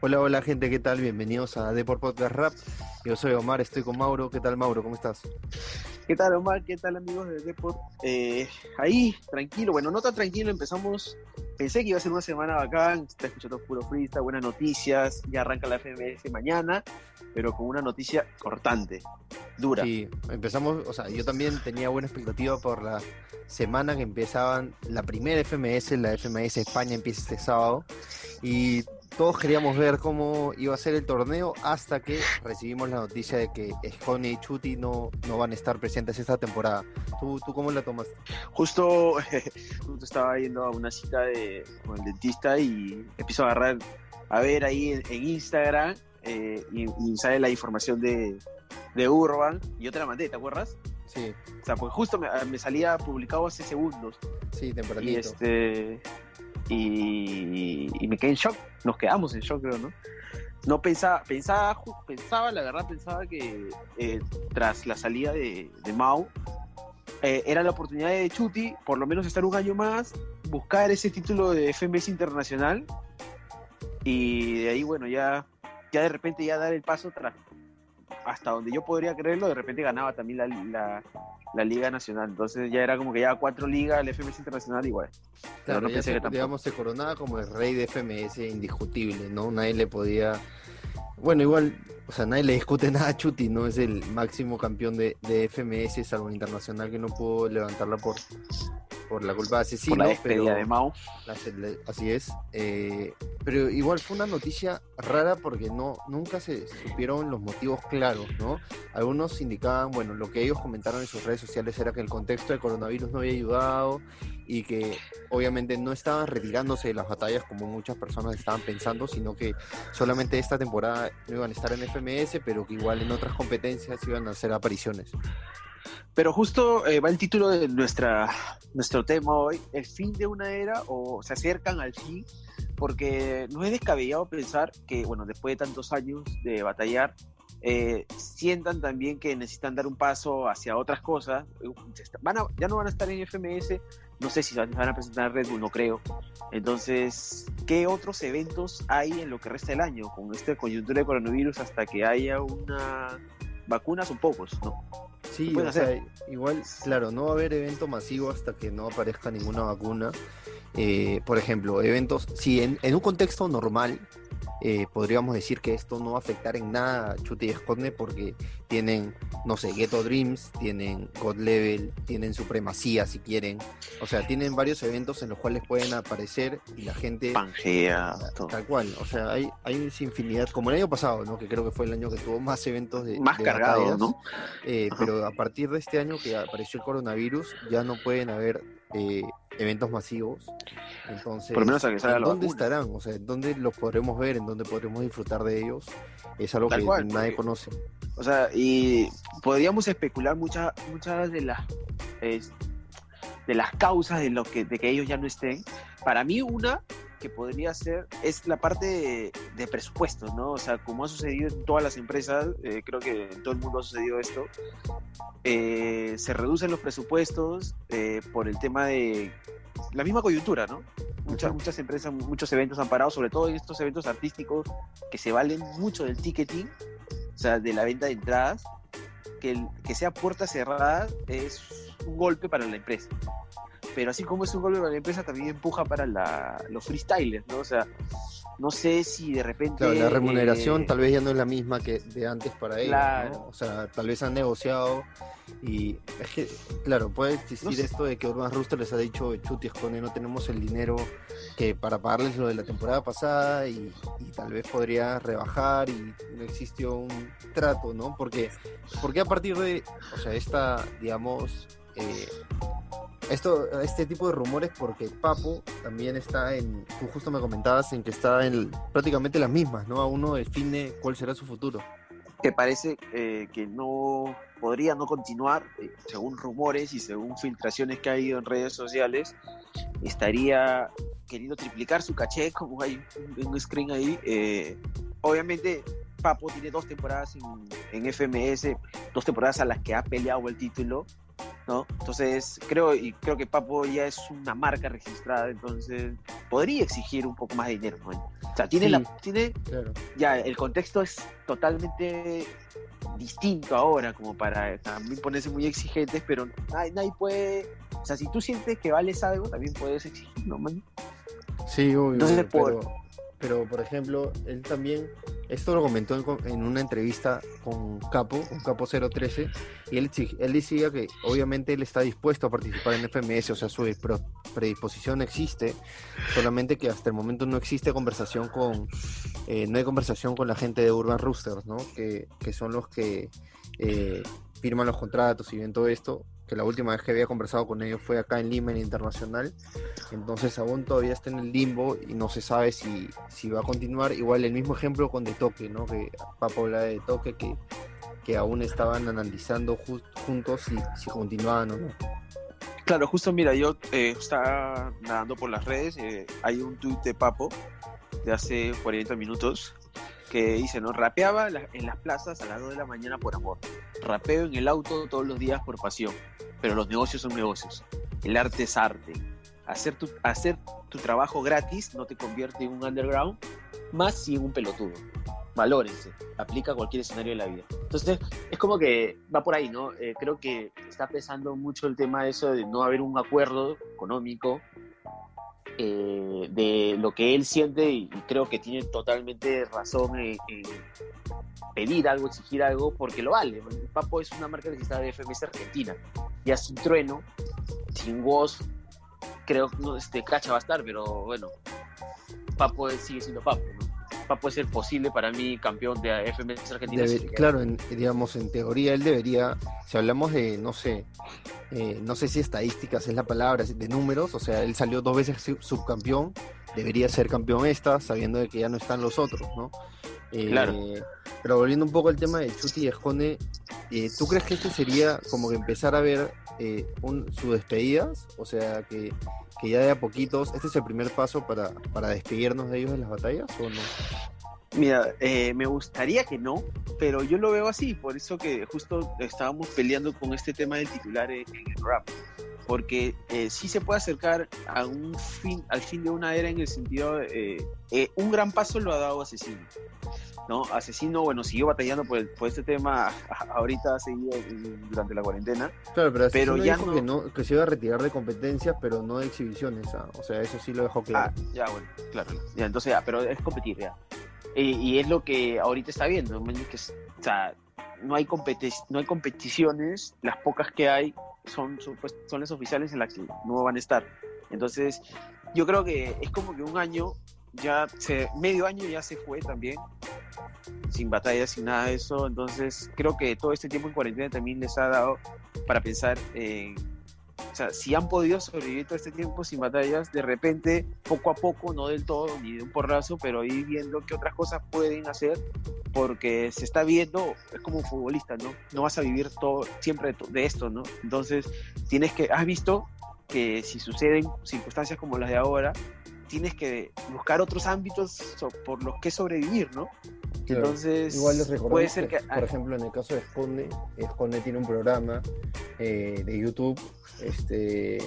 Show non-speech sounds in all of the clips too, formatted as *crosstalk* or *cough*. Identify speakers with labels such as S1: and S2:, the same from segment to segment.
S1: Hola, hola gente, ¿qué tal? Bienvenidos a Deport Podcast Rap. Yo soy Omar, estoy con Mauro. ¿Qué tal, Mauro? ¿Cómo estás?
S2: ¿Qué tal, Omar? ¿Qué tal, amigos de Deport? Eh, ahí, tranquilo. Bueno, no tan tranquilo. Empezamos. Pensé que iba a ser una semana bacán. Está escuchando puro freestyle, buenas noticias. Ya arranca la FMS mañana, pero con una noticia cortante, dura.
S1: Sí, empezamos. O sea, yo también tenía buena expectativa por la semana que empezaban la primera FMS. La FMS España empieza este sábado. Y todos queríamos ver cómo iba a ser el torneo hasta que recibimos la noticia de que Escone y Chuti no, no van a estar presentes esta temporada. ¿Tú, tú cómo la tomas?
S2: Justo, *laughs* justo estaba yendo a una cita de, con el dentista y empiezo a agarrar a ver ahí en, en Instagram eh, y, y, sale la información de, de Urban. Y yo te la mandé, ¿te acuerdas?
S1: Sí.
S2: O sea, pues justo me, me salía publicado hace segundos.
S1: Sí, tempranito.
S2: Y este y, y, me quedé en shock. Nos quedamos en shock, creo, ¿no? No pensaba, pensaba, pensaba, la verdad, pensaba que eh, tras la salida de, de Mau, eh, era la oportunidad de Chuti, por lo menos estar un año más, buscar ese título de FMS internacional y de ahí, bueno, ya, ya de repente ya dar el paso tras, hasta donde yo podría creerlo, de repente ganaba también la, la, la, Liga Nacional. Entonces ya era como que ya cuatro ligas, el FMS Internacional igual.
S1: Claro, no ya se, que digamos, se coronaba como el rey de FMS indiscutible, ¿no? Nadie le podía... Bueno, igual, o sea, nadie le discute *laughs* nada a Chuti, ¿no? Es el máximo campeón de, de FMS, salvo el internacional que no pudo levantarla por, por la culpa de asesino.
S2: Por la pero, de Mao.
S1: Así es. Eh, pero igual fue una noticia rara porque no nunca se, se, supieron los motivos claros, ¿no? Algunos indicaban, bueno, lo que ellos comentaron en sus redes sociales era que el contexto del coronavirus no había ayudado y que obviamente no estaban retirándose de las batallas como muchas personas estaban pensando, sino que solamente esta temporada no iban a estar en FMS, pero que igual en otras competencias iban a hacer apariciones.
S2: Pero justo eh, va el título de nuestra, nuestro tema hoy, el fin de una era o se acercan al fin, porque no es descabellado pensar que, bueno, después de tantos años de batallar, eh, sientan también que necesitan dar un paso hacia otras cosas. Van a, ya no van a estar en FMS, no sé si van a presentar Red Bull, no creo. Entonces, ¿qué otros eventos hay en lo que resta del año con esta coyuntura de coronavirus hasta que haya una vacuna? Son pocos, ¿no?
S1: Sí, o sea, igual, claro, no va a haber evento masivo hasta que no aparezca ninguna vacuna. Eh, por ejemplo, eventos, si en, en un contexto normal, eh, podríamos decir que esto no va a afectar en nada a Chuti y Esconde porque tienen, no sé, Ghetto Dreams, tienen God Level, tienen Supremacía si quieren. O sea, tienen varios eventos en los cuales pueden aparecer y la gente...
S2: Pangea.
S1: Tal, tal cual. O sea, hay, hay infinidad, como el año pasado, ¿no? Que creo que fue el año que tuvo más eventos de...
S2: Más
S1: de batallas,
S2: ¿no?
S1: Eh, pero a partir de este año que apareció el coronavirus, ya no pueden haber eh, eventos masivos. Entonces,
S2: Por lo menos a que salga
S1: ¿en dónde estarán? O sea, ¿en dónde los podremos ver? ¿En dónde podremos disfrutar de ellos? Es algo
S2: Tal
S1: que
S2: cual,
S1: nadie
S2: porque-
S1: conoce.
S2: O sea, y podríamos especular muchas muchas de las de las causas de lo que de que ellos ya no estén. Para mí una que podría ser es la parte de, de presupuestos, ¿no? O sea, como ha sucedido en todas las empresas, eh, creo que en todo el mundo ha sucedido esto, eh, se reducen los presupuestos eh, por el tema de la misma coyuntura, ¿no? Muchas, muchas empresas, muchos eventos han parado, sobre todo en estos eventos artísticos que se valen mucho del ticketing, o sea, de la venta de entradas, que, que sea puerta cerrada es un golpe para la empresa. Pero así como es un golpe para la empresa, también empuja para la, los freestylers, ¿no? O sea, no sé si de repente...
S1: Claro, la remuneración
S2: eh,
S1: tal vez ya no es la misma que de antes para ellos,
S2: Claro.
S1: ¿no? O sea, tal vez han negociado y es que, claro, puede existir
S2: No sé.
S1: esto de que Urban Rooster les ha dicho, Chuti, Escone, no tenemos el dinero que para pagarles lo de la temporada pasada y, y tal vez podría rebajar y no existió un trato, ¿no? Porque, porque a partir de, o sea, esta, digamos, eh, esto, este tipo de rumores porque Papo también está en, tú justo me comentabas en que está en prácticamente las mismas, ¿no? A uno define cuál será su futuro.
S2: que parece eh, que no podría no continuar, eh, según rumores y según filtraciones que ha habido en redes sociales, estaría queriendo triplicar su caché, *laughs* como hay un, screen ahí. Eh, obviamente, Papo tiene dos temporadas en, FMS, dos temporadas a las que ha peleado el título, ¿no? Entonces, creo, y creo que Papo ya es una marca registrada, entonces podría exigir un poco más de dinero, O sea, tiene la, tiene, ya, el contexto es totalmente distinto ahora, como para también ponerse muy exigentes, pero nadie, nadie puede, o sea, si tú sientes que vales algo, también puedes exigirlo, man.
S1: Sí, obvio. Entonces, pero, pero, por ejemplo, él también, esto lo comentó en, una entrevista con Capo, con Capo 013, y él, él decía que obviamente él está dispuesto a participar en FMS, o sea, su predisposición existe, solamente que hasta el momento no existe conversación con, eh, no hay conversación con la gente de Urban Roosters, ¿no? Que, que son los que eh, firman los contratos y ven todo esto, que la última vez que había conversado con ellos fue acá en Lima, en Internacional. Entonces aún todavía está en el limbo y no se sabe si, si va a continuar. Igual el mismo ejemplo con De Toque, ¿no? Que Papo habla de Toque, que, que aún estaban analizando juntos si, si continuaban o no.
S2: Claro, justo mira, yo eh, estaba nadando por las redes, eh, hay un tuit de Papo de hace 40 minutos que dice, ¿no? Rapeaba en las plazas a las 2 de la mañana por amor. Rapeo en el auto todos los días por pasión. Pero los negocios son negocios. El arte es arte. Hacer tu, hacer tu trabajo gratis no te convierte en un underground, más si en un pelotudo. Valórense. Aplica a cualquier escenario de la vida. Entonces, es como que va por ahí, ¿no? Eh, creo que está pesando mucho el tema de eso de no haber un acuerdo económico eh, de lo que él siente y, creo que tiene totalmente razón en, pedir algo, exigir algo, porque lo vale. Papo es una marca registrada de FMS Argentina. Ya un trueno, sin voz, creo que no, este, Cacha va a estar, pero bueno, Papo sigue siendo Papo, Papo es el posible para mí campeón de FMS Argentina.
S1: claro, digamos, en teoría él debería, si hablamos de, no sé, eh, no sé si estadísticas es la palabra, de números, o sea, él salió dos veces subcampeón, debería ser campeón esta, sabiendo de que ya no están los otros, ¿no? Eh, claro. Pero volviendo un poco al tema de Chuti y Escone, eh, ¿tú crees que este sería como que empezar a ver un, sus despedidas? O sea, que, ya de a poquitos, ¿este es el primer paso para, para despedirnos de ellos en las batallas o no?
S2: Mira, eh, me gustaría que no, pero yo lo veo así, por eso que justo estábamos peleando con este tema del titular en, el rap, porque eh, sí se puede acercar a un fin, al fin de una era en el sentido, eh, eh, un gran paso lo ha dado Asesino, ¿no? Asesino, bueno, siguió batallando por, por este tema, *laughs* ahorita ha seguido durante la cuarentena.
S1: Claro, pero, ya dijo Que, no, que se iba a retirar de competencias, pero no de exhibiciones, ¿ah? o sea, eso sí lo dejó claro.
S2: Ah, ya, bueno, claro, ya, entonces ya, pero es competir ya. Y, es lo que ahorita está viendo, que, o sea, no hay, no hay competiciones, las pocas que hay son, son, pues, las oficiales en las que no van a estar. Entonces, yo creo que es como que un año, ya se, medio año ya se fue también, sin batallas, sin nada de eso. Entonces, creo que todo este tiempo en cuarentena también les ha dado para pensar en o sea, si han podido sobrevivir todo este tiempo sin batallas, de repente, poco a poco, no del todo, ni de un porrazo, pero ir viendo qué otras cosas pueden hacer, porque se está viendo, es como un futbolista, ¿no? No vas a vivir todo, siempre de esto, ¿no? Entonces, tienes que, has visto que si suceden circunstancias como las de ahora, tienes que buscar otros ámbitos por los que sobrevivir, ¿no? Entonces,
S1: igual les puede ser que, por ejemplo, en el caso de Esconde, Esconde tiene un programa eh, de YouTube, este,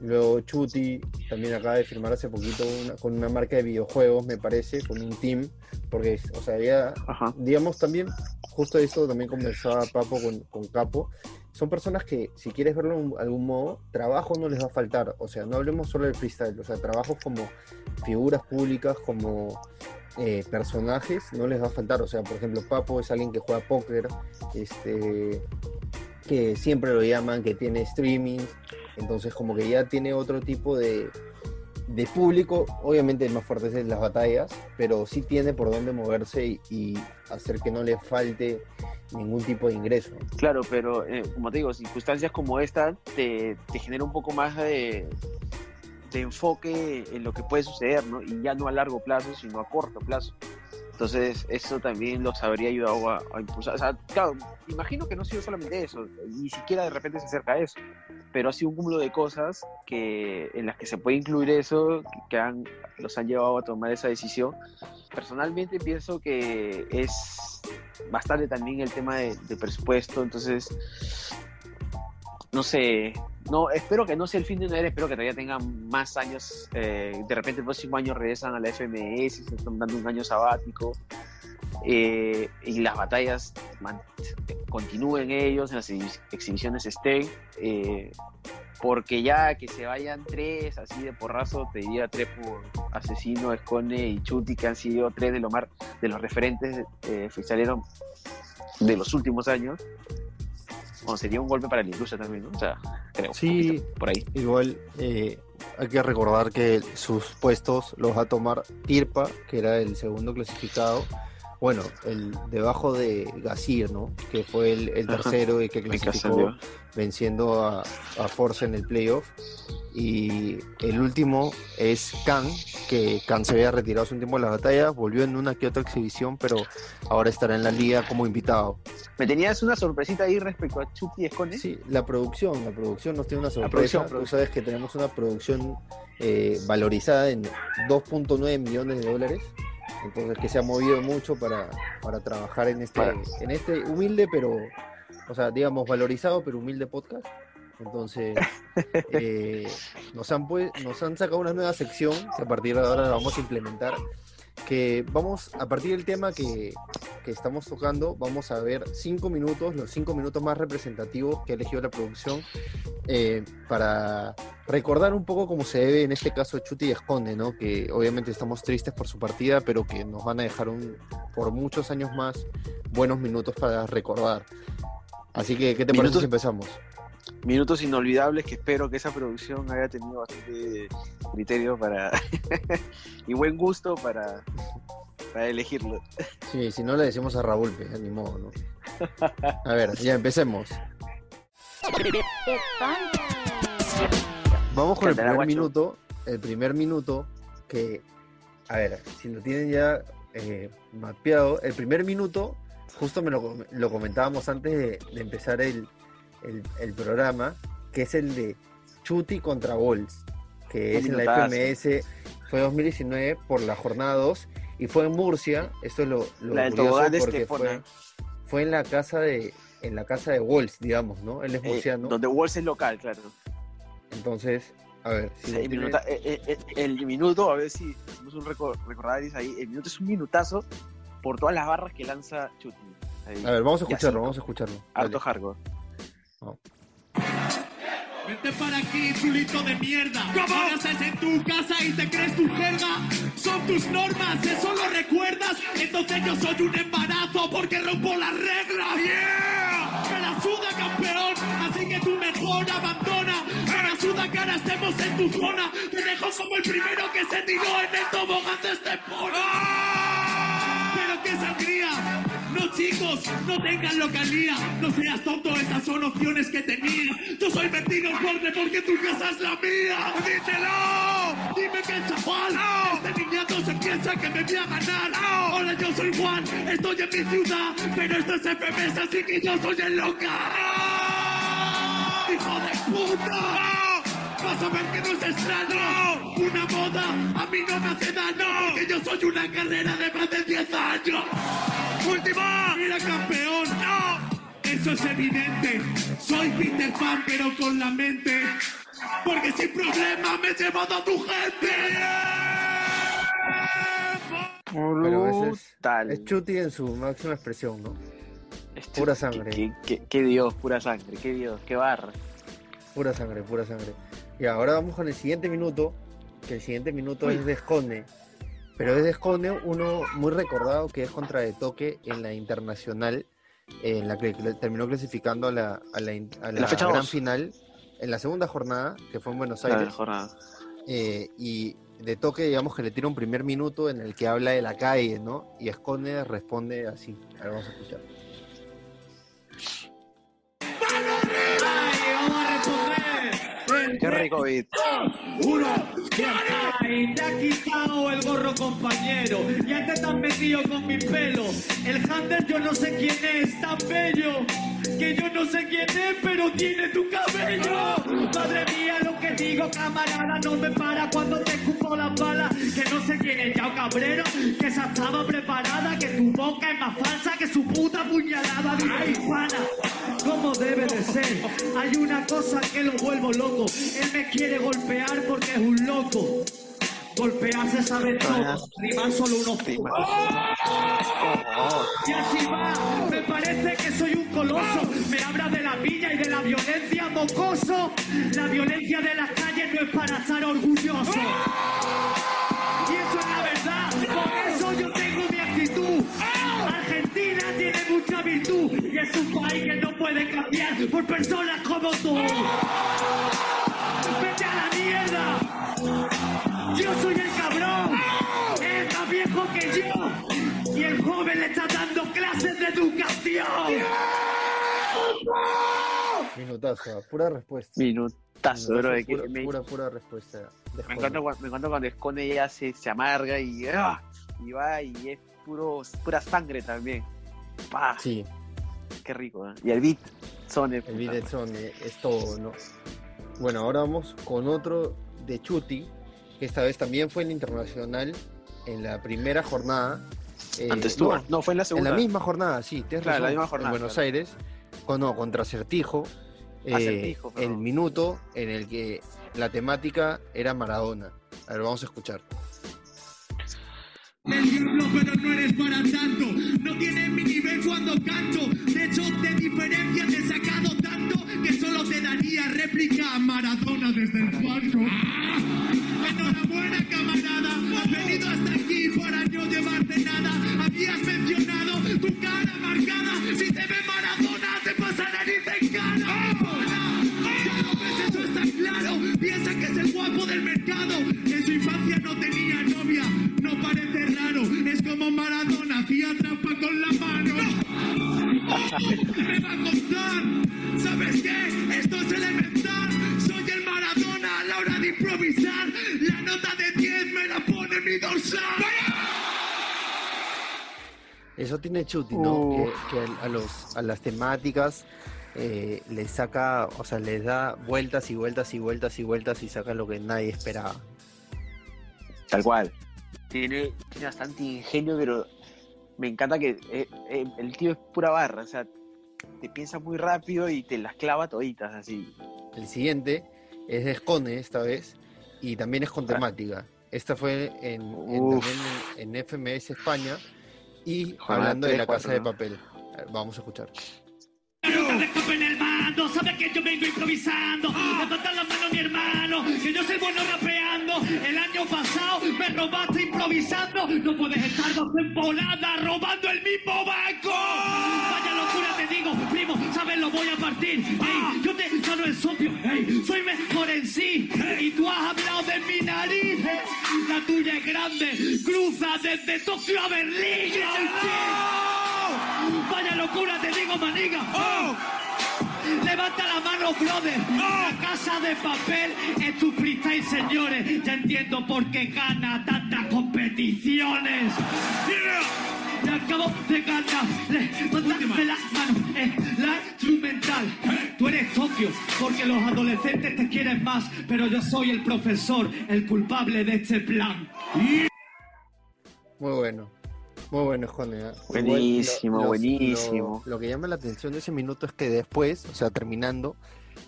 S1: luego Chuti también acaba de firmar hace poquito con una marca de videojuegos, me parece, con un team, porque, o sea, ya, digamos también, justo eso también conversaba Papo con, con Capo, son personas que, si quieres verlo de algún modo, trabajo no les va a faltar. O sea, no hablemos solo del freestyle, o sea, trabajos como figuras públicas, como eh, personajes, no les va a faltar. O sea, por ejemplo, Papo es alguien que juega póker, este, que siempre lo llaman, que tiene streaming, entonces como que ya tiene otro tipo de, de público, obviamente el más fuerte es las batallas, pero sí tiene por dónde moverse y, hacer que no le falte ningún tipo de ingreso.
S2: Claro, pero eh, como te digo, circunstancias como esta te, te genera un poco más de, de, enfoque en lo que puede suceder, ¿no? Y ya no a largo plazo, sino a corto plazo. Entonces, eso también los habría ayudado a, impulsar. O sea, claro, imagino que no ha sido solamente eso, ni siquiera de repente se acerca a eso, pero ha sido un cúmulo de cosas que en las que se puede incluir eso, que, han, los han llevado a tomar esa decisión. Personalmente pienso que es bastante también el tema de presupuesto, entonces, no sé, no, espero que no sea el fin de una era, espero que todavía tengan más años. eh, de repente el próximo año regresan a la FMS, se están dando un año sabático. eh, y las batallas continúen ellos, en las exhi- exhibiciones estén. eh, porque ya que se vayan tres así de porrazo, te diría tres por Asesino, Escone y Chuti, que han sido tres de, lo mar- de los referentes eh, de los últimos años. Bueno, sería un golpe para la industria también, ¿no? O sea, creo.
S1: Sí.
S2: por ahí.
S1: Igual eh, hay que recordar que sus puestos los va a tomar Tirpa, que era el segundo clasificado. Bueno, el debajo de Gasir, ¿no? Que fue el, tercero y que clasificó venciendo a, a Force en el playoff. Y el último es Khan, que Khan se había retirado hace un tiempo de las batallas, volvió en una que otra exhibición, pero ahora estará en la liga como invitado.
S2: ¿Me tenías una sorpresita ahí respecto a Chucky Escone?
S1: Sí, la producción, la producción nos tiene una sorpresa.
S2: producción,
S1: Tú
S2: producción.
S1: sabes que tenemos una producción eh, valorizada en 2.9 millones de dólares. Entonces que se ha movido mucho para, para trabajar en este,
S2: Para-
S1: en este humilde, pero, o sea, digamos, valorizado, pero humilde podcast. Entonces, *laughs* eh, nos, han pues, nos han sacado una nueva sección que a partir de ahora la vamos a implementar. Que vamos, a partir del tema que, que estamos tocando, vamos a ver cinco minutos, los cinco minutos más representativos que ha elegido la producción, eh, para recordar un poco cómo se debe en este caso Chuti y Esconde, ¿no? Que obviamente estamos tristes por su partida, pero que nos van a dejar un, por muchos años más buenos minutos para recordar. Así que, ¿qué te parece si empezamos?
S2: Minutos inolvidables que espero que esa producción haya tenido bastante criterio para *laughs* y buen gusto para, para elegirlo.
S1: Sí, si no le decimos a Raúl, pues, ni modo, ¿no? A ver, ya empecemos. Vamos con el primer
S2: guacho.
S1: minuto. El primer minuto que, a ver, si lo tienen ya eh, mapeado, el primer minuto, justo me lo, lo comentábamos antes de, de empezar el, el- el programa, que es el de Chuti contra Bols, que
S2: Un
S1: es en la. FMS, fue 2019 por la jornada 2 y fue en Murcia, esto es lo, lo
S2: La
S1: curioso
S2: de
S1: porque fue, fue en la casa de en la casa de Wolves, digamos, ¿no? Él es
S2: Eh,
S1: murciano,
S2: donde Walls es local, claro.
S1: entonces, a ver, si
S2: Sí,
S1: lo
S2: el,
S1: tiene-
S2: minuta- eh, eh, el minuto, a ver si hacemos un reco- recordaris ahí. El minuto es un minutazo por todas las barras que lanza Chuti. Ahí.
S1: a ver, vamos a escucharlo, vamos a escucharlo.
S2: Harto hardcore.
S3: Vente para aquí, chulito de mierda. Ahora estás en tu casa y te crees tu jerga. Son tus normas, eso lo recuerdas. Entonces yo soy un embarazo porque rompo las reglas. ¡Yeah! Me la suda, campeón. Así que tú mejor abandona. Me la suda que ahora estemos en tu zona. Te dejo como el primero que se tiró en el tobogán de este Pero qué sangría. No chicos, no tengan localía. No seas tonto, esas son opciones que tenía. Yo soy Bertino Fuerte porque tu casa es la mía. ¡Díselo! Dime que el chaval. Este niñato se piensa que me voy a ganar. Hola, yo soy Juan, estoy en mi ciudad. Pero esto es FMS, así que yo soy el loca. ¡Hijo de puta! Vas a ver que no es extraño. Una moda a mí no me hace daño. Porque yo soy una carrera de más de 10 años. ¡Última! ¡Mira, campeón! ¡No! Eso es evidente. Soy Peter Pan, pero con la mente. Porque sin problema me he llevado a tu gente.
S1: Pero ese es,
S2: Brutal.
S1: es Chuti en su máxima expresión, ¿no?
S2: Es
S1: pura sangre.
S2: Qué, qué- qué Dios, pura sangre. Qué Dios, qué barra.
S1: Pura sangre, pura sangre. Y ahora vamos con el siguiente minuto, que el siguiente minuto
S2: Uy.
S1: es de Esconde. Pero es de Esconde uno muy recordado que es contra de toque en la internacional, en la que terminó clasificando a la, a la, a
S2: la
S1: la
S2: fecha
S1: gran
S2: dos.
S1: final, en la segunda jornada, que fue en Buenos
S2: La
S1: Aires.
S2: jornada.
S1: eh, y de toque, digamos que le tira un primer minuto en el que habla de la calle, ¿no? Y Esconde responde así. A ver, vamos a escuchar.
S2: Qué rico beat.
S4: Uno, te ha quitado el gorro, compañero. Ya te estás metido con mi pelo. El Hunter, yo no sé quién es, tan bello. Que yo no sé quién es, pero tiene tu cabello. Madre mía, lo que digo, camarada, no me para cuando te escupo las balas. Que no sé quién es Yao Cabrero, que esa estaba preparada. Que tu boca es más falsa que su puta puñalada. Dime, hispana, Hay una cosa que lo vuelvo loco. Él me quiere golpear porque es un loco. Golpear se sabe todo, rimar solo unos pocos. Y así va, me parece que soy un coloso. Me habla de la villa y de la violencia mocoso. La violencia de las calles no es para estar orgulloso. Y es un país que no puede cambiar por personas como tú. Vete a la mierda. Yo soy el cabrón. Es más viejo que yo. Y el joven le está dando clases de educación.
S1: Minutazo, pura respuesta.
S2: Minutazo, bro. de que
S1: pura,
S2: me,
S1: pura, pura respuesta.
S2: me encanta, cuando- me encanta cuando Escone ya se, se amarga y, ¡ah! y va y es puro, pura sangre también. Pa,
S1: Sí,
S2: Qué rico, ¿eh? Y el beat son el,
S1: el beat son, eh, es todo, ¿no? Bueno, ahora vamos con otro de Chuti, que esta vez también fue el internacional en la primera jornada. eh,
S2: Antes tú.
S1: no,
S2: No, fue en la
S1: en
S2: segunda.
S1: la misma jornada, sí, tienes
S2: Claro, la
S1: razón,
S2: misma jornada,
S1: en Buenos
S2: claro.
S1: Aires, con, no, contra Acertijo, eh,
S2: Acertijo,
S1: el minuto en el que la temática era Maradona. A ver, vamos a escuchar.
S4: El diablo, pero no eres para tanto. No tienes mi nivel cuando canto. De hecho, de diferencia te he Eso
S1: tiene Chuti, ¿no?
S2: Uh.
S1: Que, que a, los, a las temáticas eh, les saca, o sea, les da vueltas y vueltas y vueltas y vueltas y saca lo que nadie esperaba.
S2: Tal cual. Tiene, tiene bastante ingenio, pero me encanta que eh, eh, el tío es pura barra. O sea, te piensa muy rápido y te las clava toditas así.
S1: El siguiente es de Escone esta vez y también es con temática. Esta fue en, en-
S2: Uf.
S1: también en, en FMS España y
S2: Jornada
S1: hablando de la casa de papel. Vamos a escuchar.
S4: En el mando, sabe que yo vengo improvisando. Levanta la mano, mi hermano, que yo soy bueno rapeando. El año pasado me robaste improvisando. No puedes estar dos temporadas robando el mismo banco. Vaya locura te digo, primo, sabes lo voy a partir. Ey, yo te gano el sopio, ey, soy mejor en sí. Y tú has hablado de mi nariz, la tuya es grande. Cruza desde Tokio a Berlín. Vaya locura te digo, maniga. Levanta la mano, brother. La casa de papel es tu freestyle, señores. Ya entiendo por qué gana tantas competiciones. Le acabo de ganar. Levántame la mano. Es la instrumental. Tú eres Tokio porque los adolescentes te quieren más. Pero yo soy el profesor, el culpable de este plan.
S1: Muy bueno. Muy bueno, Escone. ¿eh?
S2: Buenísimo, buenísimo.
S1: Lo, lo que llama la atención de ese minuto es que después, o sea, terminando,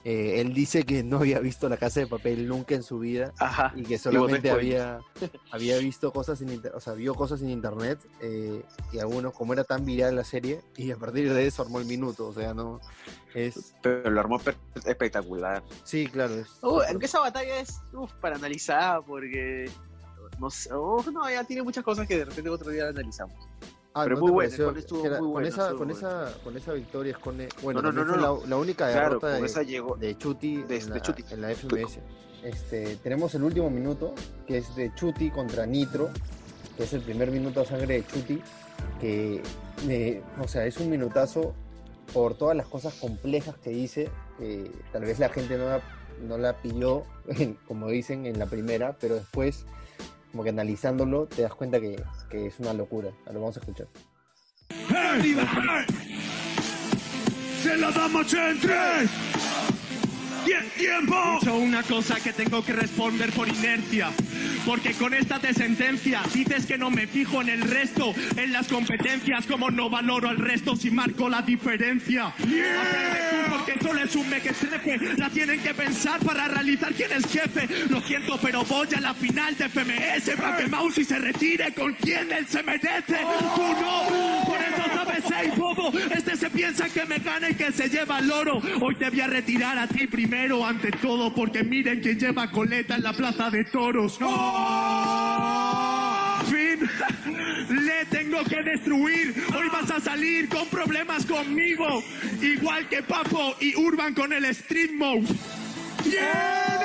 S1: eh, él dice que no había visto la casa de papel nunca en su vida
S2: Ajá.
S1: y que solamente había, *laughs* había visto cosas en inter- o sea, vio cosas en internet eh, y algunos, como era tan viral la serie, y a partir de eso armó el minuto, o sea, no es
S2: Pero lo armó espectacular.
S1: sí, claro, es
S2: Uh, aunque esa batalla es uf, para analizar porque no sé, uf, no, ya tiene muchas cosas que de repente otro día analizamos.
S1: Ah,
S2: pero
S1: ¿no
S2: muy bueno, estuvo muy
S1: con
S2: bueno,
S1: esa, con
S2: bueno.
S1: esa, con esa victoria Escone, bueno,
S2: No, no, no, no.
S1: La, la única
S2: Claro,
S1: derrota
S2: con
S1: de,
S2: esa llegó.
S1: de Chuti,
S2: de-
S1: en,
S2: de
S1: la,
S2: Chuti.
S1: en la FMS. Este, tenemos el último minuto, que es de Chuti contra Nitro, que es el primer minuto a sangre de Chuti, que, eh, o sea, es un minutazo por todas las cosas complejas que dice. eh, tal vez la gente no, no la pilló, *laughs* como dicen, en la primera, pero después, como que analizándolo, te das cuenta que, que es una locura. Ahora vamos a escuchar.
S3: Se la damos en tres. tiempo. He dicho una cosa que tengo que responder por inercia. Porque con esta sentencia dices que no me fijo en el resto, en las competencias, como no valoro al resto si marco la diferencia. Porque solo es un mequetrefe, la tienen que pensar para realizar quién es jefe. Lo siento, pero voy a la final de FMS para que Mousy se retire con quien él se merece. Tú no, por hey bobo, este se piensa que me gana y que se lleva el oro. Hoy te voy a retirar a ti primero, ante todo, porque miren quién lleva coleta en la plaza de toros. Fin, le tengo que destruir. Hoy vas a salir con problemas conmigo, igual que Papo y Urban con el Street Mode. ¡Yeah!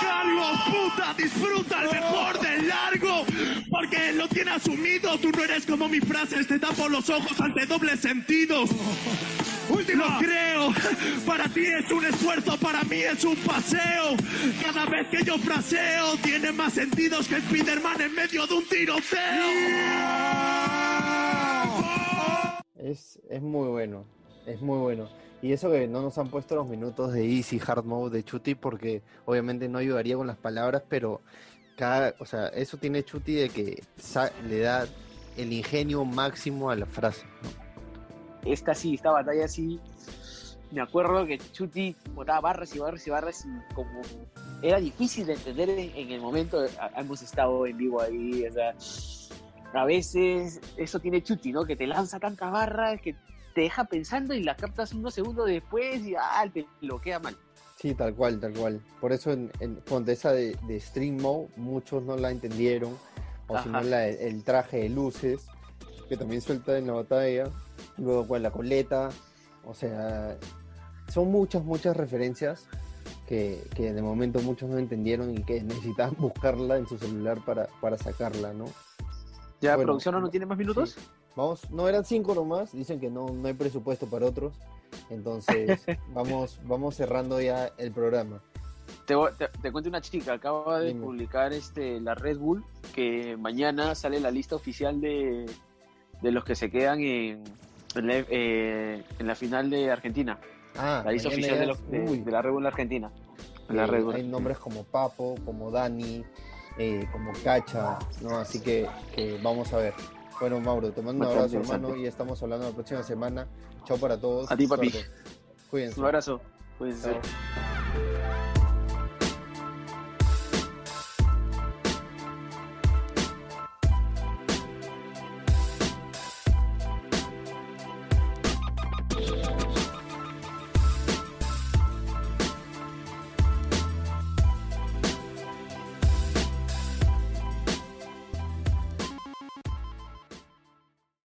S3: Cargo, puta, disfruta el mejor del largo, porque lo tiene asumido. Tú no eres como mis frases, te tapo los ojos ante dobles sentidos. Último. Lo creo. Para ti es un esfuerzo, para mí es un paseo. Cada vez que yo fraseo, tiene más sentidos que Spiderman en medio de un tiroteo.
S1: Es, es muy bueno. Es muy bueno. Y eso que no nos han puesto los minutos de Easy Hard Mode de Chuti, porque obviamente no ayudaría con las palabras, pero cada, o sea, eso tiene Chuti de que le da el ingenio máximo a la frase.
S2: Esta sí, esta batalla sí, me acuerdo que Chuti botaba barras y barras y barras y como era difícil de entender en, el momento, hemos estado en vivo ahí, o sea, a veces eso tiene Chuti, ¿no? Que te lanza tantas barras que te deja pensando y la captas unos segundos después y ah, te bloquea mal.
S1: Sí, tal cual, tal cual. Por eso en, en esa de, de Stream Mode muchos no la entendieron, o si no el traje de luces, que también suelta en la batalla, luego con la coleta, o sea, son muchas, muchas referencias que, que, de momento muchos no entendieron y que necesitaban *laughs* buscarla en su celular para, para sacarla, ¿no?
S2: ¿Ya producción no tiene más minutos?
S1: Vamos, no eran cinco nomás, dicen que no, no hay presupuesto para otros. Entonces, *laughs* vamos, vamos cerrando ya el programa.
S2: Te, te, cuento una chica, acaba de publicar este la Red Bull que mañana sale la lista oficial de, de los que se quedan en, en, la, eh, final de Argentina.
S1: Ah,
S2: la lista oficial de, los, de, la Red Bull Argentina. la
S1: Red Bull. Hay nombres como Papo, como Dani, eh, como Cacha, ¿no? Así que, que vamos a ver. Bueno, Mauro, te mando un abrazo, hermano, y estamos hablando la próxima semana. Chao para todos.
S2: A ti, papi.
S1: Cuídense.
S2: Un abrazo. Cuídense.